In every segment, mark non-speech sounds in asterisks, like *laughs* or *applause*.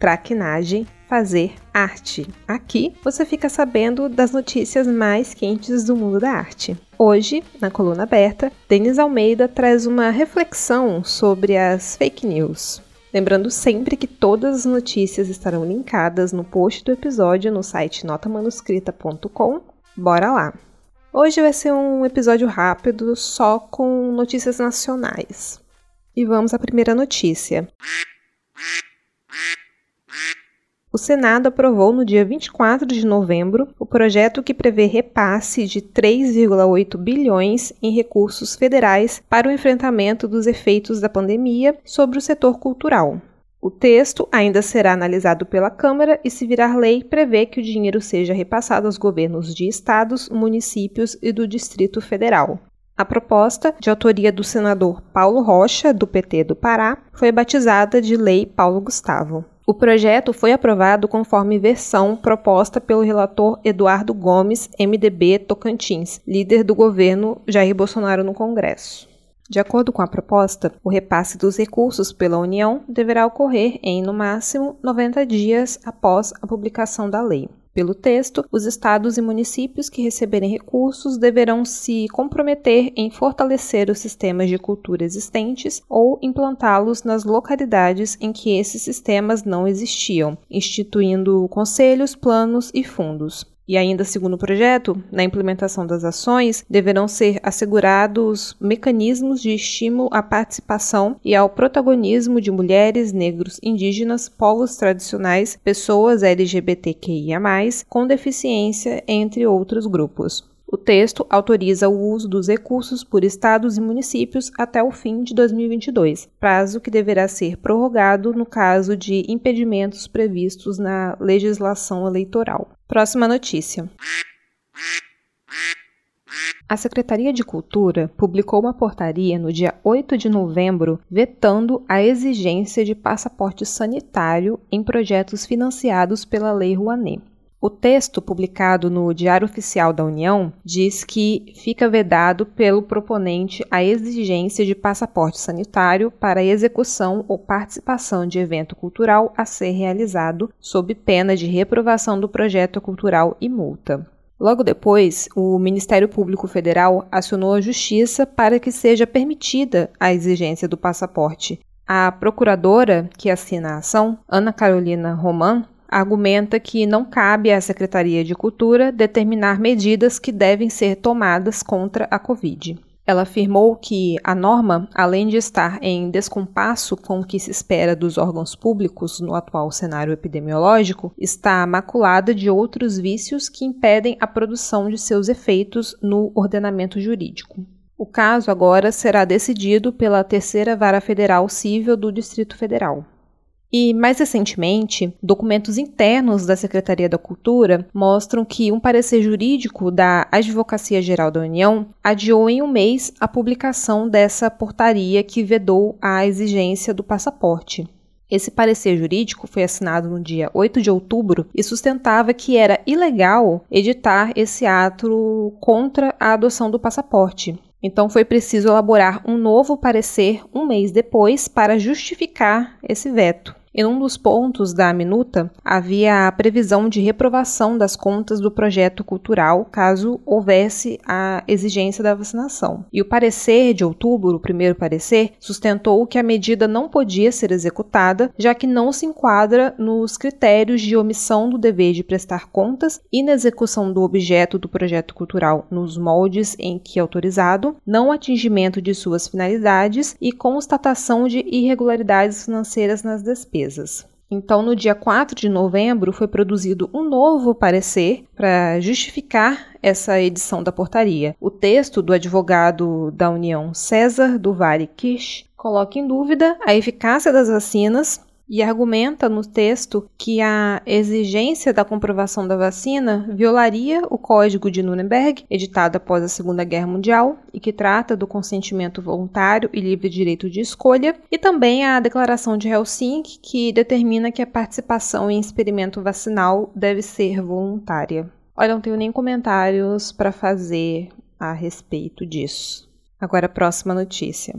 traquinagem, fazer arte. Aqui você fica sabendo das notícias mais quentes do mundo da arte. Hoje, na coluna aberta, Denis Almeida traz uma reflexão sobre as fake news. Lembrando sempre que todas as notícias estarão linkadas no post do episódio no site notamanuscrita.com. Bora lá! Hoje vai ser um episódio rápido só com notícias nacionais. E vamos à primeira notícia. O Senado aprovou no dia 24 de novembro o projeto que prevê repasse de 3,8 bilhões em recursos federais para o enfrentamento dos efeitos da pandemia sobre o setor cultural. O texto ainda será analisado pela Câmara e, se virar lei, prevê que o dinheiro seja repassado aos governos de estados, municípios e do Distrito Federal. A proposta, de autoria do senador Paulo Rocha, do PT do Pará, foi batizada de Lei Paulo Gustavo. O projeto foi aprovado conforme versão proposta pelo relator Eduardo Gomes, MDB Tocantins, líder do governo Jair Bolsonaro no Congresso. De acordo com a proposta, o repasse dos recursos pela União deverá ocorrer em, no máximo, 90 dias após a publicação da lei. Pelo texto, os estados e municípios que receberem recursos deverão se comprometer em fortalecer os sistemas de cultura existentes ou implantá-los nas localidades em que esses sistemas não existiam, instituindo conselhos, planos e fundos. E ainda segundo o projeto, na implementação das ações, deverão ser assegurados mecanismos de estímulo à participação e ao protagonismo de mulheres, negros, indígenas, povos tradicionais, pessoas LGBTQIA, com deficiência, entre outros grupos. O texto autoriza o uso dos recursos por estados e municípios até o fim de 2022, prazo que deverá ser prorrogado no caso de impedimentos previstos na legislação eleitoral. Próxima notícia. A Secretaria de Cultura publicou uma portaria no dia 8 de novembro vetando a exigência de passaporte sanitário em projetos financiados pela Lei Rouanet. O texto, publicado no Diário Oficial da União, diz que fica vedado pelo proponente a exigência de passaporte sanitário para execução ou participação de evento cultural a ser realizado, sob pena de reprovação do projeto cultural e multa. Logo depois, o Ministério Público Federal acionou a Justiça para que seja permitida a exigência do passaporte. A procuradora que assina a ação, Ana Carolina Roman, argumenta que não cabe à Secretaria de Cultura determinar medidas que devem ser tomadas contra a Covid. Ela afirmou que a norma, além de estar em descompasso com o que se espera dos órgãos públicos no atual cenário epidemiológico, está maculada de outros vícios que impedem a produção de seus efeitos no ordenamento jurídico. O caso agora será decidido pela Terceira Vara Federal Civil do Distrito Federal. E, mais recentemente, documentos internos da Secretaria da Cultura mostram que um parecer jurídico da Advocacia Geral da União adiou em um mês a publicação dessa portaria que vedou a exigência do passaporte. Esse parecer jurídico foi assinado no dia 8 de outubro e sustentava que era ilegal editar esse ato contra a adoção do passaporte. Então foi preciso elaborar um novo parecer um mês depois para justificar esse veto. Em um dos pontos da minuta, havia a previsão de reprovação das contas do projeto cultural caso houvesse a exigência da vacinação. E o parecer de outubro, o primeiro parecer, sustentou que a medida não podia ser executada, já que não se enquadra nos critérios de omissão do dever de prestar contas, inexecução do objeto do projeto cultural nos moldes em que autorizado, não atingimento de suas finalidades e constatação de irregularidades financeiras nas despesas. Então, no dia 4 de novembro, foi produzido um novo parecer para justificar essa edição da portaria. O texto do advogado da União César do Vale Kish coloca em dúvida a eficácia das vacinas e argumenta no texto que a exigência da comprovação da vacina violaria o Código de Nuremberg, editado após a Segunda Guerra Mundial e que trata do consentimento voluntário e livre direito de escolha, e também a Declaração de Helsinki, que determina que a participação em experimento vacinal deve ser voluntária. Olha, não tenho nem comentários para fazer a respeito disso. Agora, a próxima notícia.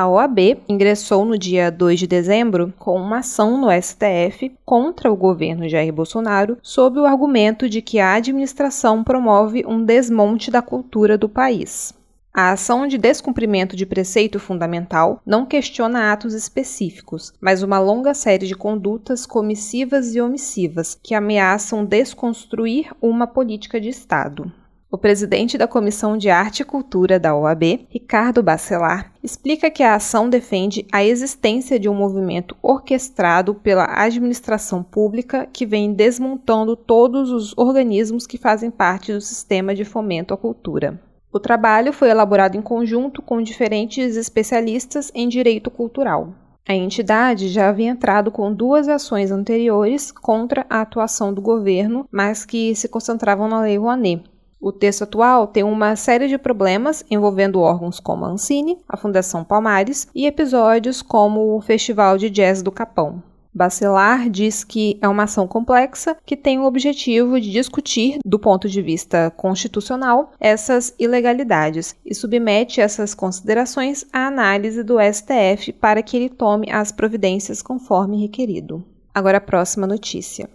A OAB ingressou no dia 2 de dezembro com uma ação no STF contra o governo Jair Bolsonaro sob o argumento de que a administração promove um desmonte da cultura do país. A ação de descumprimento de preceito fundamental não questiona atos específicos, mas uma longa série de condutas comissivas e omissivas que ameaçam desconstruir uma política de Estado. O presidente da Comissão de Arte e Cultura da OAB, Ricardo Bacelar, explica que a ação defende a existência de um movimento orquestrado pela administração pública que vem desmontando todos os organismos que fazem parte do sistema de fomento à cultura. O trabalho foi elaborado em conjunto com diferentes especialistas em direito cultural. A entidade já havia entrado com duas ações anteriores contra a atuação do governo, mas que se concentravam na Lei Rouanet, o texto atual tem uma série de problemas envolvendo órgãos como a Ancine, a Fundação Palmares e episódios como o Festival de Jazz do Capão. Bacelar diz que é uma ação complexa que tem o objetivo de discutir, do ponto de vista constitucional, essas ilegalidades e submete essas considerações à análise do STF para que ele tome as providências conforme requerido. Agora a próxima notícia.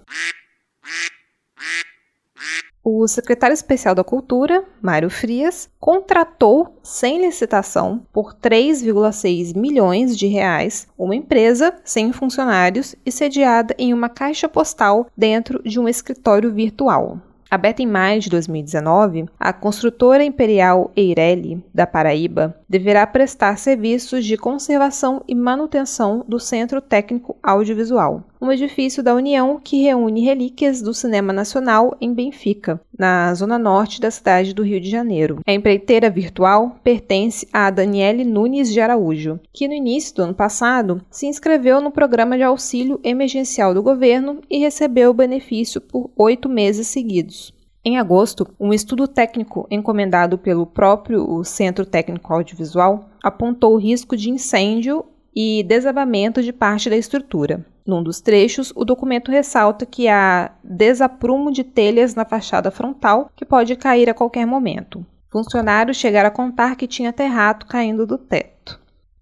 O secretário especial da Cultura, Mário Frias, contratou sem licitação por 3,6 milhões de reais uma empresa sem funcionários e sediada em uma caixa postal dentro de um escritório virtual. Aberta em maio de 2019, a construtora imperial Eireli, da Paraíba, deverá prestar serviços de conservação e manutenção do Centro Técnico Audiovisual, um edifício da União que reúne relíquias do cinema nacional em Benfica, na zona norte da cidade do Rio de Janeiro. A empreiteira virtual pertence a Daniele Nunes de Araújo, que no início do ano passado se inscreveu no programa de auxílio emergencial do governo e recebeu o benefício por oito meses seguidos. Em agosto, um estudo técnico encomendado pelo próprio Centro Técnico Audiovisual apontou o risco de incêndio e desabamento de parte da estrutura. Num dos trechos, o documento ressalta que há desaprumo de telhas na fachada frontal que pode cair a qualquer momento. Funcionários chegaram a contar que tinha terrato caindo do teto.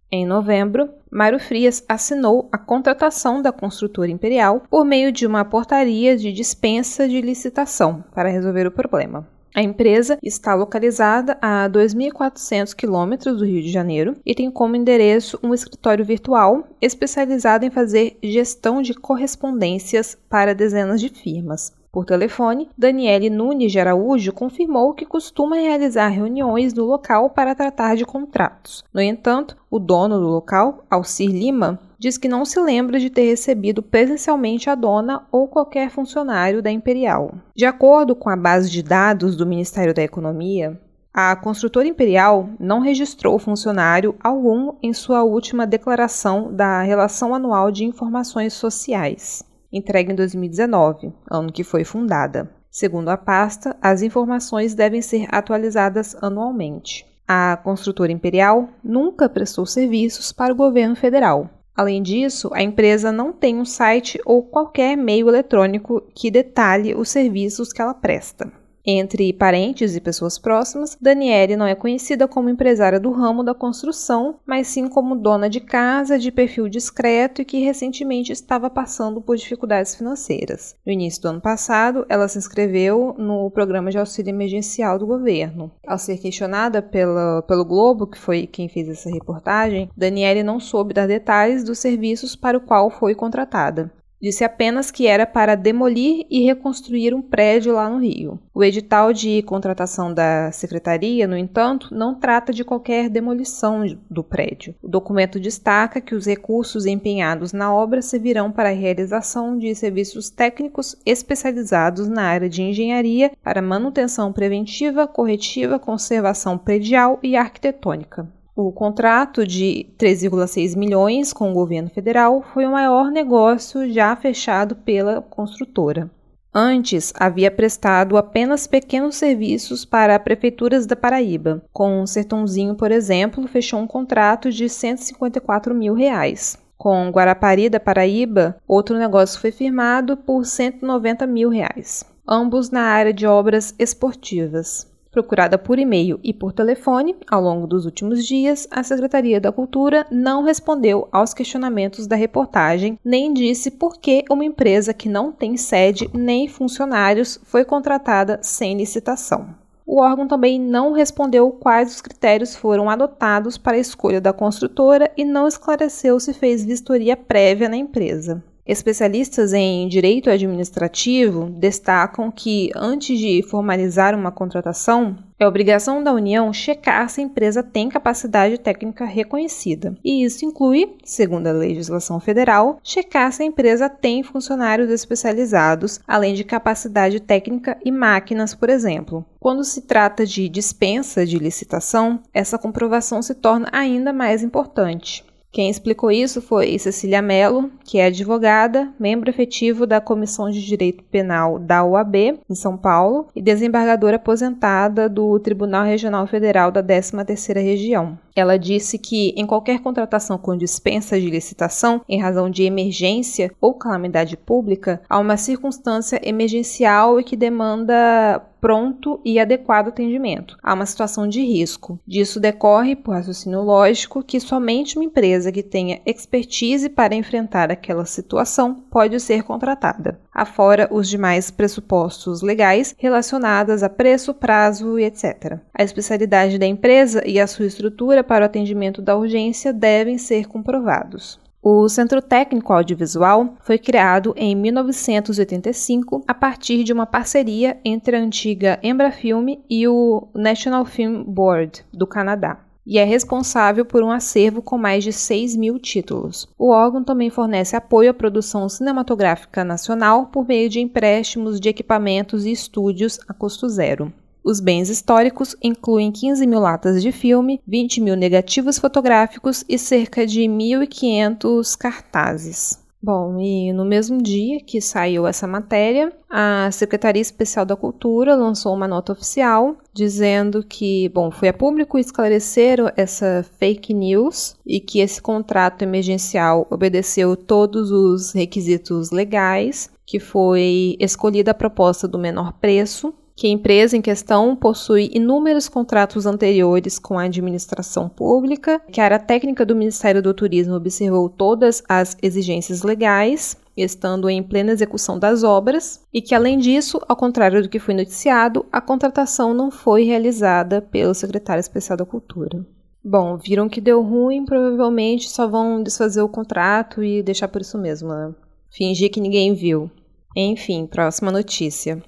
Em novembro, Mário Frias assinou a contratação da construtora imperial por meio de uma portaria de dispensa de licitação para resolver o problema. A empresa está localizada a 2.400 quilômetros do Rio de Janeiro e tem como endereço um escritório virtual especializado em fazer gestão de correspondências para dezenas de firmas. Por telefone, Daniele Nunes de Araújo confirmou que costuma realizar reuniões no local para tratar de contratos. No entanto, o dono do local, Alcir Lima, diz que não se lembra de ter recebido presencialmente a dona ou qualquer funcionário da Imperial. De acordo com a base de dados do Ministério da Economia, a construtora imperial não registrou funcionário algum em sua última declaração da Relação Anual de Informações Sociais entregue em 2019, ano que foi fundada. Segundo a pasta, as informações devem ser atualizadas anualmente. A construtora imperial nunca prestou serviços para o governo federal. Além disso, a empresa não tem um site ou qualquer meio eletrônico que detalhe os serviços que ela presta. Entre parentes e pessoas próximas, Daniele não é conhecida como empresária do ramo da construção, mas sim como dona de casa de perfil discreto e que recentemente estava passando por dificuldades financeiras. No início do ano passado, ela se inscreveu no programa de auxílio emergencial do governo. Ao ser questionada pela, pelo Globo, que foi quem fez essa reportagem, Daniele não soube dar detalhes dos serviços para o qual foi contratada. Disse apenas que era para demolir e reconstruir um prédio lá no Rio. O edital de contratação da secretaria, no entanto, não trata de qualquer demolição do prédio. O documento destaca que os recursos empenhados na obra servirão para a realização de serviços técnicos especializados na área de engenharia para manutenção preventiva, corretiva, conservação predial e arquitetônica. O contrato de 3,6 milhões com o governo federal foi o maior negócio já fechado pela construtora. Antes, havia prestado apenas pequenos serviços para prefeituras da Paraíba. Com o Sertãozinho, por exemplo, fechou um contrato de 154 mil reais. Com Guarapari da Paraíba, outro negócio foi firmado por 190 mil reais, ambos na área de obras esportivas. Procurada por e-mail e por telefone ao longo dos últimos dias, a Secretaria da Cultura não respondeu aos questionamentos da reportagem, nem disse por que uma empresa que não tem sede nem funcionários foi contratada sem licitação. O órgão também não respondeu quais os critérios foram adotados para a escolha da construtora e não esclareceu se fez vistoria prévia na empresa. Especialistas em direito administrativo destacam que, antes de formalizar uma contratação, é obrigação da União checar se a empresa tem capacidade técnica reconhecida. E isso inclui, segundo a legislação federal, checar se a empresa tem funcionários especializados, além de capacidade técnica e máquinas, por exemplo. Quando se trata de dispensa de licitação, essa comprovação se torna ainda mais importante. Quem explicou isso foi Cecília Mello, que é advogada, membro efetivo da Comissão de Direito Penal da UAB, em São Paulo, e desembargadora aposentada do Tribunal Regional Federal da 13ª Região. Ela disse que em qualquer contratação com dispensa de licitação em razão de emergência ou calamidade pública, há uma circunstância emergencial e que demanda pronto e adequado atendimento. Há uma situação de risco. Disso decorre, por raciocínio lógico, que somente uma empresa que tenha expertise para enfrentar aquela situação pode ser contratada, afora os demais pressupostos legais relacionados a preço, prazo e etc. A especialidade da empresa e a sua estrutura para o atendimento da urgência devem ser comprovados. O Centro Técnico Audiovisual foi criado em 1985 a partir de uma parceria entre a antiga Embrafilme e o National Film Board do Canadá e é responsável por um acervo com mais de 6 mil títulos. O órgão também fornece apoio à produção cinematográfica nacional por meio de empréstimos de equipamentos e estúdios a custo zero. Os bens históricos incluem 15 mil latas de filme, 20 mil negativos fotográficos e cerca de 1.500 cartazes. Bom, e no mesmo dia que saiu essa matéria, a Secretaria Especial da Cultura lançou uma nota oficial dizendo que, bom, foi a público esclarecer essa fake news e que esse contrato emergencial obedeceu todos os requisitos legais, que foi escolhida a proposta do menor preço, que a empresa em questão possui inúmeros contratos anteriores com a administração pública, que a área técnica do Ministério do Turismo observou todas as exigências legais, estando em plena execução das obras, e que, além disso, ao contrário do que foi noticiado, a contratação não foi realizada pelo secretário especial da Cultura. Bom, viram que deu ruim, provavelmente só vão desfazer o contrato e deixar por isso mesmo, né? Fingir que ninguém viu. Enfim, próxima notícia.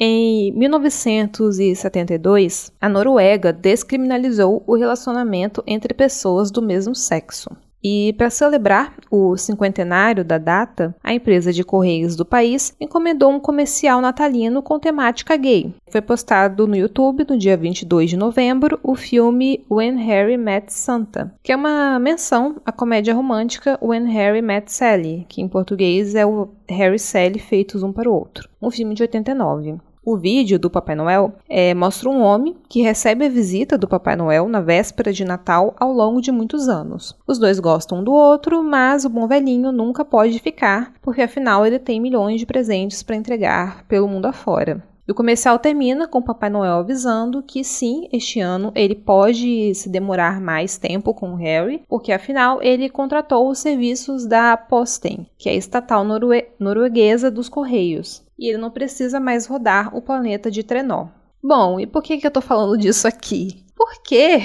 Em 1972, a Noruega descriminalizou o relacionamento entre pessoas do mesmo sexo. E para celebrar o cinquentenário da data, a empresa de correios do país encomendou um comercial natalino com temática gay. Foi postado no YouTube no dia 22 de novembro o filme When Harry Met Santa, que é uma menção à comédia romântica When Harry Met Sally, que em português é o Harry e Sally feitos um para o outro, um filme de 89. O vídeo do Papai Noel é, mostra um homem que recebe a visita do Papai Noel na véspera de Natal ao longo de muitos anos. Os dois gostam do outro, mas o bom velhinho nunca pode ficar, porque afinal ele tem milhões de presentes para entregar pelo mundo afora. E o comercial termina com o Papai Noel avisando que sim, este ano ele pode se demorar mais tempo com o Harry, porque afinal ele contratou os serviços da Posten, que é a estatal norue norueguesa dos Correios, e ele não precisa mais rodar o planeta de trenó. Bom, e por que, que eu tô falando disso aqui? Porque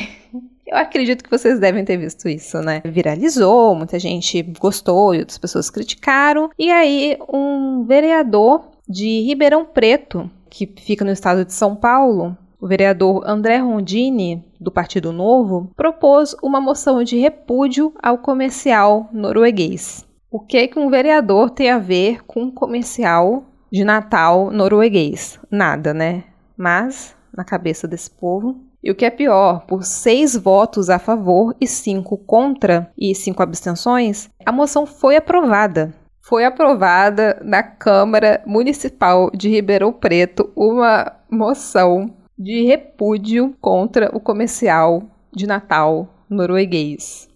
eu acredito que vocês devem ter visto isso, né? Viralizou, muita gente gostou e outras pessoas criticaram. E aí, um vereador de Ribeirão Preto, que fica no estado de São Paulo, o vereador André Rondini, do Partido Novo, propôs uma moção de repúdio ao comercial norueguês. O que, que um vereador tem a ver com um comercial de Natal norueguês. Nada, né? Mas, na cabeça desse povo. E o que é pior, por seis votos a favor e cinco contra e cinco abstenções, a moção foi aprovada. Foi aprovada na Câmara Municipal de Ribeirão Preto uma moção de repúdio contra o comercial de Natal norueguês.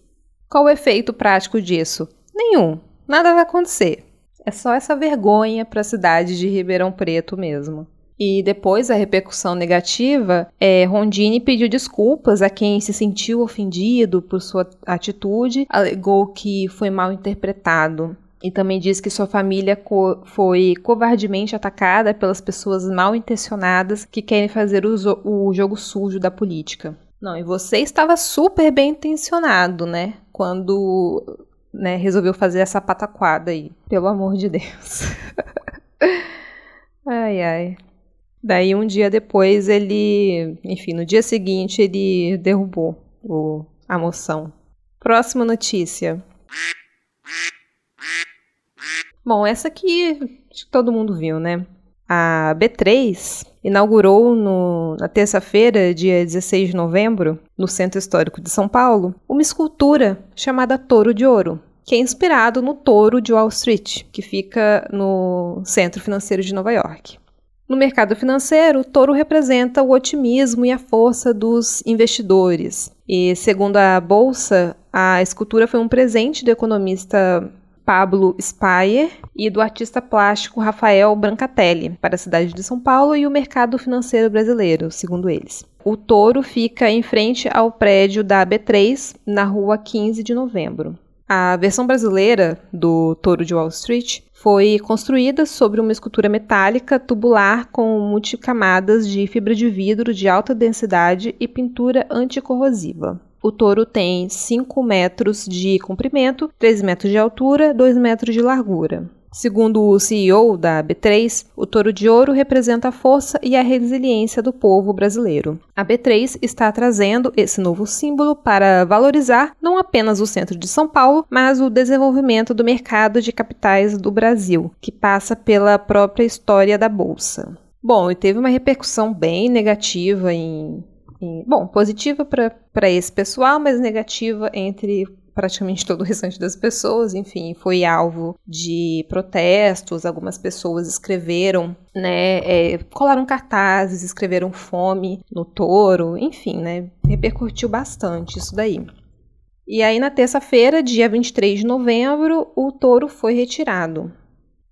Qual o efeito prático disso? Nenhum. Nada vai acontecer. É só essa vergonha para a cidade de Ribeirão Preto mesmo. E depois da repercussão negativa, é, Rondini pediu desculpas a quem se sentiu ofendido por sua atitude, alegou que foi mal interpretado. E também disse que sua família co foi covardemente atacada pelas pessoas mal intencionadas que querem fazer o, o jogo sujo da política. Não, e você estava super bem intencionado, né? Quando né, resolveu fazer essa pataquada aí. Pelo amor de Deus. *laughs* ai, ai. Daí um dia depois ele, enfim, no dia seguinte ele derrubou o, a moção. Próxima notícia. Bom, essa aqui acho que todo mundo viu, né? A B3 inaugurou no, na terça-feira, dia 16 de novembro, no Centro Histórico de São Paulo, uma escultura chamada Touro de Ouro, que é inspirado no touro de Wall Street, que fica no centro financeiro de Nova York. No mercado financeiro, o touro representa o otimismo e a força dos investidores. E, segundo a bolsa, a escultura foi um presente do economista Pablo Speyer e do artista plástico Rafael Brancatelli para a cidade de São Paulo e o mercado financeiro brasileiro, segundo eles. O touro fica em frente ao prédio da B3, na rua 15 de novembro. A versão brasileira do Touro de Wall Street foi construída sobre uma escultura metálica tubular com multicamadas de fibra de vidro de alta densidade e pintura anticorrosiva. O touro tem 5 metros de comprimento, 3 metros de altura, 2 metros de largura. Segundo o CEO da B3, o touro de ouro representa a força e a resiliência do povo brasileiro. A B3 está trazendo esse novo símbolo para valorizar não apenas o centro de São Paulo, mas o desenvolvimento do mercado de capitais do Brasil, que passa pela própria história da bolsa. Bom, e teve uma repercussão bem negativa em bom, positiva para esse pessoal, mas negativa entre praticamente *laughs* todo o restante das pessoas, enfim, foi alvo de protestos, algumas pessoas escreveram, né, é, colaram cartazes, escreveram fome no touro, enfim, né, repercutiu bastante isso daí. E aí na terça-feira, dia 23 de novembro, o touro foi retirado.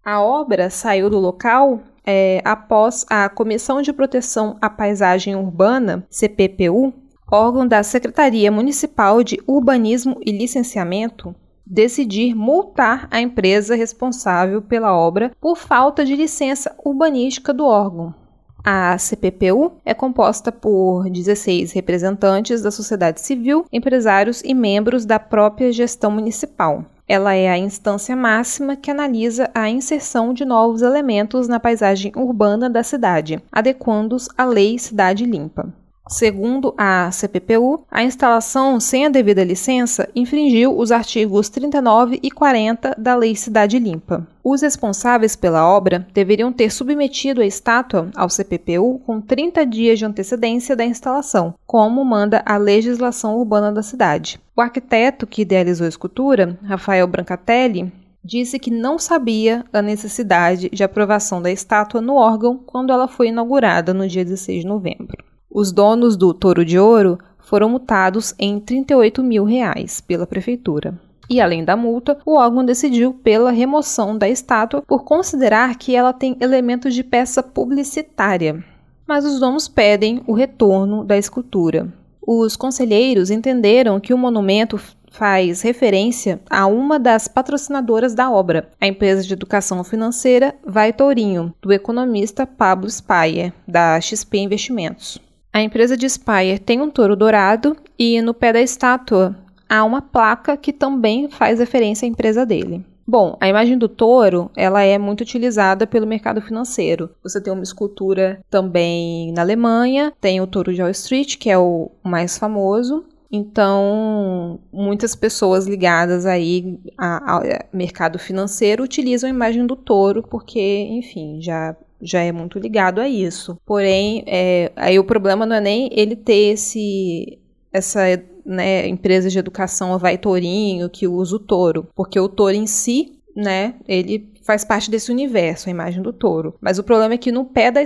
A obra saiu do local é, após a Comissão de Proteção à Paisagem Urbana, CPPU, órgão da Secretaria Municipal de Urbanismo e Licenciamento, decidir multar a empresa responsável pela obra por falta de licença urbanística do órgão. A CPPU é composta por 16 representantes da sociedade civil, empresários e membros da própria gestão municipal. Ela é a instância máxima que analisa a inserção de novos elementos na paisagem urbana da cidade, adequando-os à Lei Cidade Limpa. Segundo a CPPU, a instalação sem a devida licença infringiu os artigos 39 e 40 da Lei Cidade Limpa. Os responsáveis pela obra deveriam ter submetido a estátua ao CPPU com 30 dias de antecedência da instalação, como manda a legislação urbana da cidade. O arquiteto que idealizou a escultura, Rafael Brancatelli, disse que não sabia a necessidade de aprovação da estátua no órgão quando ela foi inaugurada no dia 16 de novembro. Os donos do Touro de Ouro foram multados em 38 mil reais pela prefeitura. E além da multa, o órgão decidiu pela remoção da estátua por considerar que ela tem elementos de peça publicitária. Mas os donos pedem o retorno da escultura. Os conselheiros entenderam que o monumento faz referência a uma das patrocinadoras da obra, a empresa de educação financeira Vai Tourinho, do economista Pablo Speyer, da XP Investimentos. A empresa de Speyer tem um touro dourado e no pé da estátua há uma placa que também faz referência à empresa dele. Bom, a imagem do touro, ela é muito utilizada pelo mercado financeiro. Você tem uma escultura também na Alemanha, tem o touro de Wall Street, que é o mais famoso, então, muitas pessoas ligadas aí ao mercado financeiro utilizam a imagem do touro porque, enfim, já já é muito ligado a isso. Porém, é, aí o problema não é nem ele ter esse essa né, empresa de educação vai tourinho que usa o touro, porque o touro em si, né, ele faz parte desse universo, a imagem do touro. Mas o problema é que no pé da,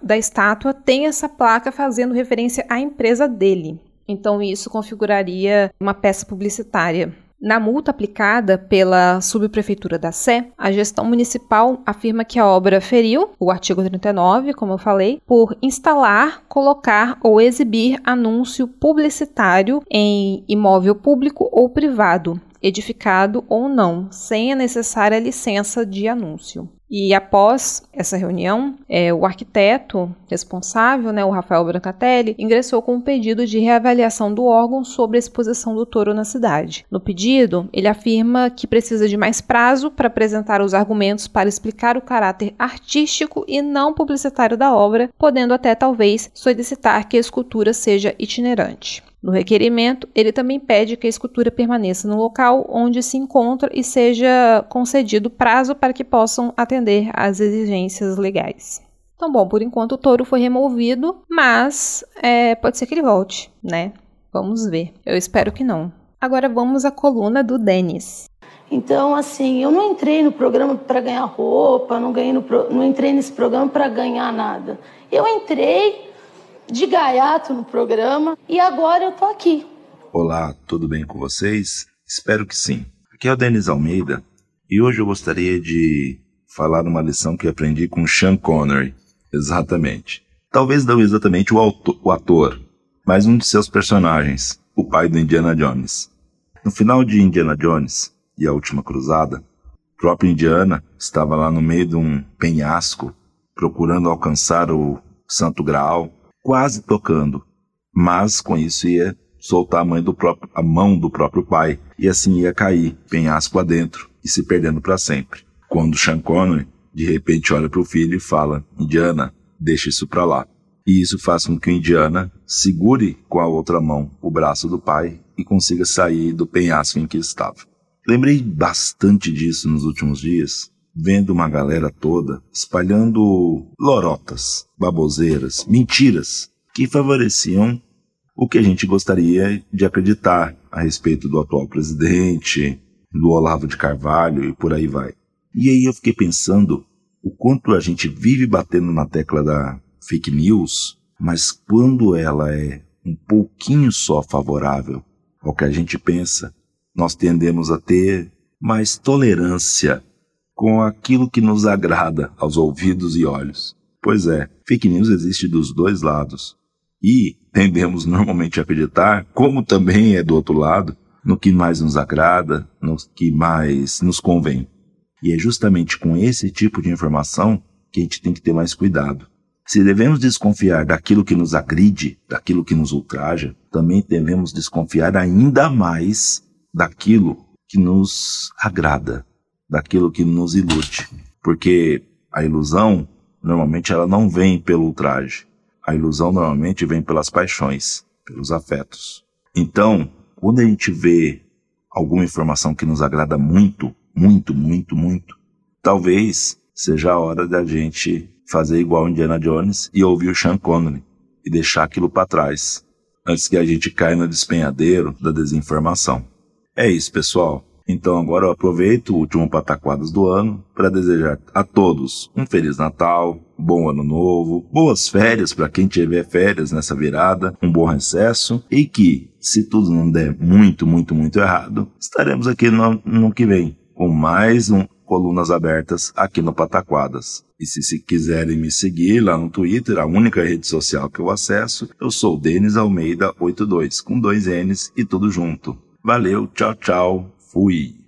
da estátua tem essa placa fazendo referência à empresa dele. Então isso configuraria uma peça publicitária. Na multa aplicada pela subprefeitura da Sé, a gestão municipal afirma que a obra feriu o artigo 39, como eu falei, por instalar, colocar ou exibir anúncio publicitário em imóvel público ou privado, edificado ou não, sem a necessária licença de anúncio. E após essa reunião, é, o arquiteto responsável, né, o Rafael Brancatelli, ingressou com um pedido de reavaliação do órgão sobre a exposição do touro na cidade. No pedido, ele afirma que precisa de mais prazo para apresentar os argumentos para explicar o caráter artístico e não publicitário da obra, podendo até talvez solicitar que a escultura seja itinerante. No requerimento, ele também pede que a escultura permaneça no local onde se encontra e seja concedido prazo para que possam atender às exigências legais. Então, bom, por enquanto o touro foi removido, mas é, pode ser que ele volte, né? Vamos ver. Eu espero que não. Agora vamos à coluna do Denis. Então, assim, eu não entrei no programa para ganhar roupa, não, ganhei no, não entrei nesse programa para ganhar nada. Eu entrei de gaiato no programa e agora eu tô aqui. Olá, tudo bem com vocês? Espero que sim. Aqui é o Denis Almeida e hoje eu gostaria de falar uma lição que aprendi com Sean Connery. Exatamente. Talvez não exatamente o, autor, o ator, mas um de seus personagens, o pai do Indiana Jones. No final de Indiana Jones e a Última Cruzada, o próprio Indiana estava lá no meio de um penhasco procurando alcançar o Santo Graal quase tocando, mas com isso ia soltar a, do próprio, a mão do próprio pai e assim ia cair, penhasco adentro e se perdendo para sempre. Quando Sean Connery de repente olha para o filho e fala: Indiana, deixa isso para lá. E isso faz com que o Indiana segure com a outra mão o braço do pai e consiga sair do penhasco em que estava. Lembrei bastante disso nos últimos dias, vendo uma galera toda espalhando lorotas, baboseiras, mentiras que favoreciam o que a gente gostaria de acreditar a respeito do atual presidente, do Olavo de Carvalho e por aí vai. E aí eu fiquei pensando o quanto a gente vive batendo na tecla da fake news, mas quando ela é um pouquinho só favorável ao que a gente pensa, nós tendemos a ter mais tolerância com aquilo que nos agrada aos ouvidos e olhos. Pois é, fake news existe dos dois lados. E tendemos normalmente a acreditar, como também é do outro lado, no que mais nos agrada, no que mais nos convém. E é justamente com esse tipo de informação que a gente tem que ter mais cuidado. Se devemos desconfiar daquilo que nos agride, daquilo que nos ultraja, também devemos desconfiar ainda mais daquilo que nos agrada, daquilo que nos ilude. Porque a ilusão, normalmente, ela não vem pelo ultraje. A ilusão normalmente vem pelas paixões, pelos afetos. Então, quando a gente vê alguma informação que nos agrada muito, muito, muito, muito, talvez seja a hora da gente fazer igual Indiana Jones e ouvir o Sean Connery e deixar aquilo para trás, antes que a gente caia no despenhadeiro da desinformação. É isso, pessoal. Então agora eu aproveito o último Pataquadas do ano para desejar a todos um Feliz Natal, bom ano novo, boas férias para quem tiver férias nessa virada, um bom recesso e que, se tudo não der muito, muito, muito errado, estaremos aqui no, no que vem com mais um Colunas Abertas aqui no Pataquadas. E se, se quiserem me seguir lá no Twitter, a única rede social que eu acesso, eu sou Denis Almeida 82, com dois N's e tudo junto. Valeu, tchau, tchau, fui!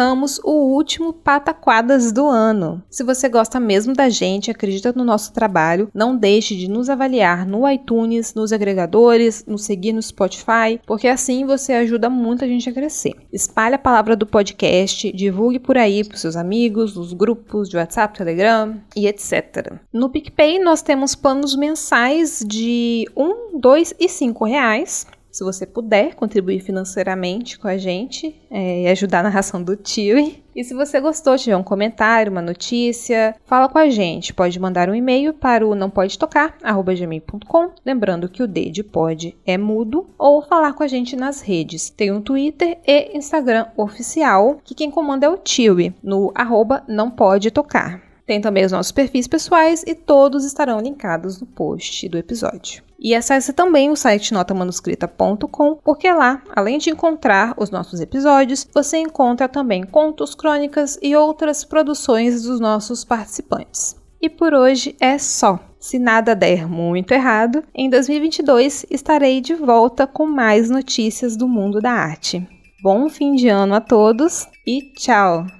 Encerramos o último Pataquadas do ano. Se você gosta mesmo da gente, acredita no nosso trabalho, não deixe de nos avaliar no iTunes, nos agregadores, nos seguir no Spotify, porque assim você ajuda muito a gente a crescer. Espalhe a palavra do podcast, divulgue por aí para seus amigos, nos grupos de WhatsApp, Telegram e etc. No PicPay nós temos planos mensais de 1, 2 e 5 reais se você puder contribuir financeiramente com a gente é, e ajudar na ração do tio. E se você gostou, tiver um comentário, uma notícia, fala com a gente. Pode mandar um e-mail para o não pode tocar gmail.com, lembrando que o D de pode é mudo, ou falar com a gente nas redes. Tem um Twitter e Instagram oficial, que quem comanda é o tio no arroba não pode tocar. Tem também os nossos perfis pessoais e todos estarão linkados no post do episódio. E acesse também o site notamanuscrita.com, porque lá, além de encontrar os nossos episódios, você encontra também contos, crônicas e outras produções dos nossos participantes. E por hoje é só. Se nada der muito errado, em 2022 estarei de volta com mais notícias do mundo da arte. Bom fim de ano a todos e tchau!